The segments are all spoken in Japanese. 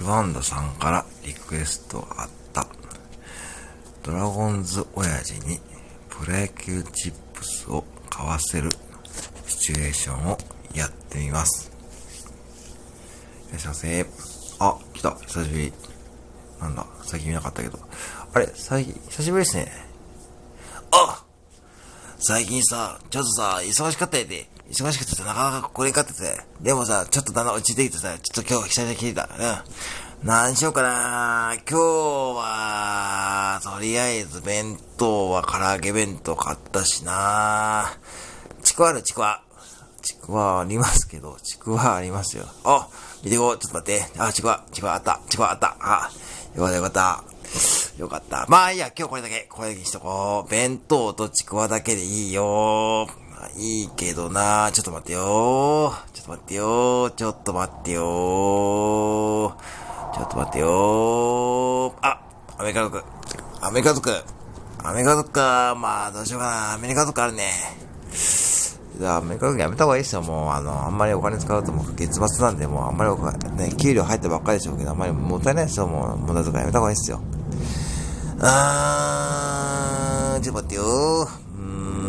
ルワンダさんからリクエストがあった、ドラゴンズ親父にプロ野球チップスを買わせるシチュエーションをやってみます。いらっしゃいませ。あ、来た。久しぶり。なんだ、最近見なかったけど。あれ、最近、久しぶりですね。あ最近さ、ちょっとさ、忙しかったやで。忙しくてさなかなかこれ買ってて。でもさ、ちょっとだんだん落ち着いてきてさ、ちょっと今日久々に聞いた。うん。何しようかな今日は、とりあえず弁当は唐揚げ弁当買ったしなちくわあるちくわ。ちくわありますけど、ちくわありますよ。あ、見てこう、ちょっと待って。あ、ちくわ、ちくわあった、ちくわあった。あ、よかったよかった。よかった。まあいいや、今日これだけ、これだけにしとこう。弁当とちくわだけでいいよ。いいけどなちょっと待ってよ。ちょっと待ってよ。ちょっと待ってよ。ちょっと待ってよ。あ、アメリカ族。アメリカ族。アメリカ族か。まあ、どうしようかな。アメリカ族あるね。じゃあ、アメリカ族やめた方がいいですよ。もう、あの、あんまりお金使うともう月末なんで、もうあんまりお金、ね、給料入ったばっかりでしょうけど、あんまりもったいないですよ。もう、無駄とかやめた方がいいですよ。あー、ちょっと待ってよーう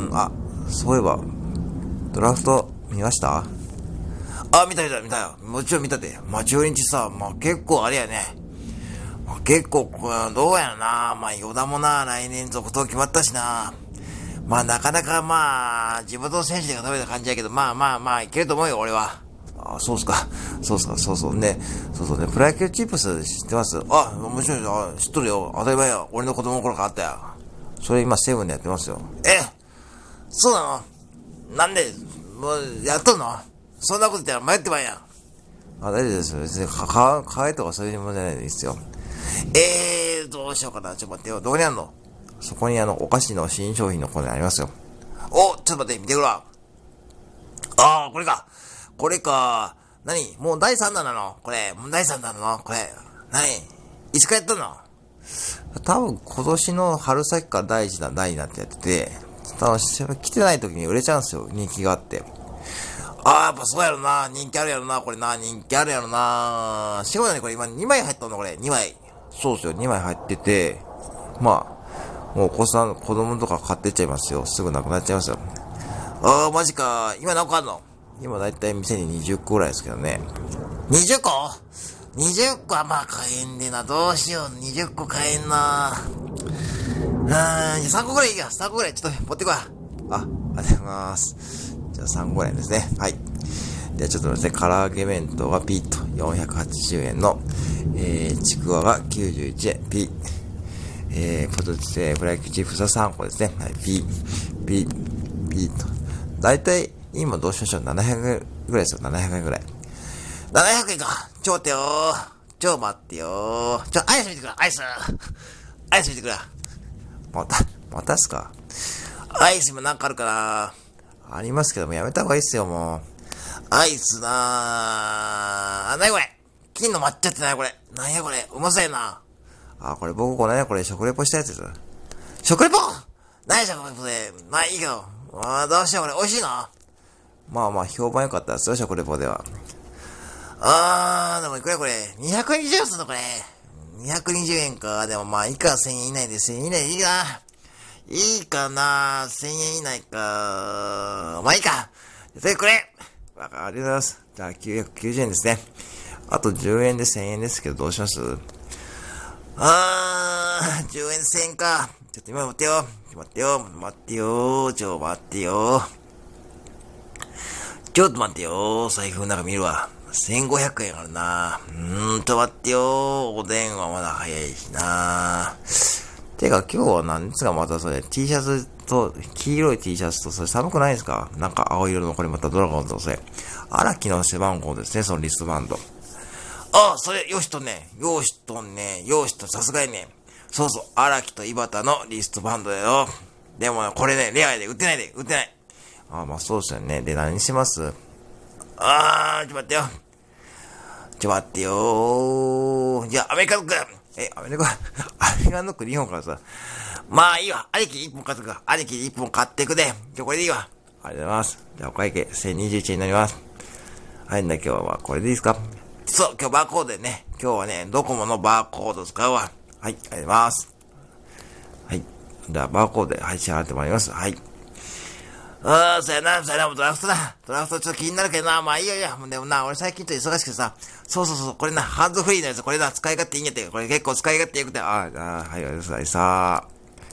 ーん、あ、そういえば、ドラフト見ました？あ、見た見た見たよ。もちろん見たで。まあ、中日さ、まあ結構あれやね。まあ、結構、どうやろな。まあ、与田もな、来年続投決まったしな。まあ、なかなかまあ、地元の選手が食べた感じやけど、まあまあまあ、いけると思うよ、俺は。あ、そうっすか。そうっすか、そうそう。ね、そうそうね、プロ野球チップス知ってます？あ、もちろんあ知っとるよ。当たり前よ。俺の子供の頃からあったよ。それ今、セブンでやってますよ。えそうなの？なんで、もう、やっとんの？そんなこと言ったら迷ってまいやん。あ、大丈夫です。別に、か、か、かえとかそういう問題ないですよ。えー、どうしようかな。ちょっと待ってよ。どこにあんの？そこにあの、お菓子の新商品のコーナーありますよ。おちょっと待って、見てくるわ。ああ、これか。これか。何？もう第3弾なの？これ。もう第3弾なの？これ。何？いつかやったの？多分今年の春先から第1弾、第2弾ってやってて、多分来てない時に売れちゃうんですよ。人気があって。ああ、やっぱそうやろな。人気あるやろな。これな。人気あるやろな。しかもね、これ今2枚入ったのこれ。2枚。そうっすよ。2枚入ってて、まあ、もうお子さん、子供とか買ってっちゃいますよ。すぐなくなっちゃいますよ。ああ、マジか。今何個あんの？今だいたい店に20個ぐらいですけどね。20個 ?20 個？はまあ買えんでな。どうしよう。20個買えんな。うーん、じゃあ3個ぐらいいいや。3個ぐらいちょっと持ってこい。あ、ありがとうございます。じゃあ3個ぐらいですね。はい。で、ちょっとですね、唐揚げ弁当がピーと480円の、えー、ちくわが91円、ピー。えー、ポテトチフライチップスは3個ですね。はい、ピー、ピー、ピーと。だいたい、今どうしましょう ?700 円ぐらいですよ。700円ぐらい。700円かちょ待ってよーちょ待ってよーちょ、アイス見てくれアイスアイス見てくれまた、またっすか？アイスもなんかあるかな？ありますけども、やめた方がいいっすよ、もう。アイスなーあ、なにこれ？金の抹茶ってなにこれ？なんやこれ？うまそうやな。あ、これ僕この間これ食レポしたやつです。食レポ？何食レポでまあいいけど。あどうしようこれ美味しいな。まあまあ評判良かったですよ、食レポでは。あー、でもいくらこれ ?220 円すんのこれ。220円か。でもまあいいか、1000円以内で1000円以内でいいか。いいかな ?1000 円以内か。まあいいか。それこれ。わかります。じゃあ990円ですね。あと10円で1000円ですけど、どうします？あー、10円1000円か。ちょっと今待ってよ。待ってよ。待ってよ。ちょ、待ってよ。ちょっと待ってよ。財布の中見るわ。1500円あるな。うーんと待ってよ。おでんはまだ早いしな。てか今日は何ですかまたそれ T シャツと、黄色い T シャツとそれ寒くないですか？なんか青色のこれまたドラゴンズのそれ。荒木の背番号ですね、そのリストバンド。ああ、それ、よしとね。よしとね。よしと、さすがにね。そうそう、荒木と井端のリストバンドだよ。でも、これね、レアで、売ってないで、売ってない。ああ、まあそうですよね。で、何します？あー、ちょっと、待ってよ。ちょ、待ってよー。じゃあ、アメリカの区。え、アメリカ、アメリカの区2本からさ。まあいいわ。兄貴1本買ってくわ。兄貴1本買ってくで。じゃ、これでいいわ。ありがとうございます。じゃあ、お会計1021になります。はい、んだ今日はこれでいいですか？そう、今日バーコードでね、今日はね、ドコモのバーコード使うわ。はい、ありがとうございます。はい。では、バーコードで、はい、支払ってまいります。はい。ああ、そうやな、そうやな、ドラフトだ。ドラフトちょっと気になるけどな、まあいいよいいよ。でもな、俺最近ちょっと忙しくてさ、そうそうそう、これな、ハンドフリーのやつ、これな、使い勝手いいんやって、これ結構使い勝手よくて、ああ、はい、ありがとうございました。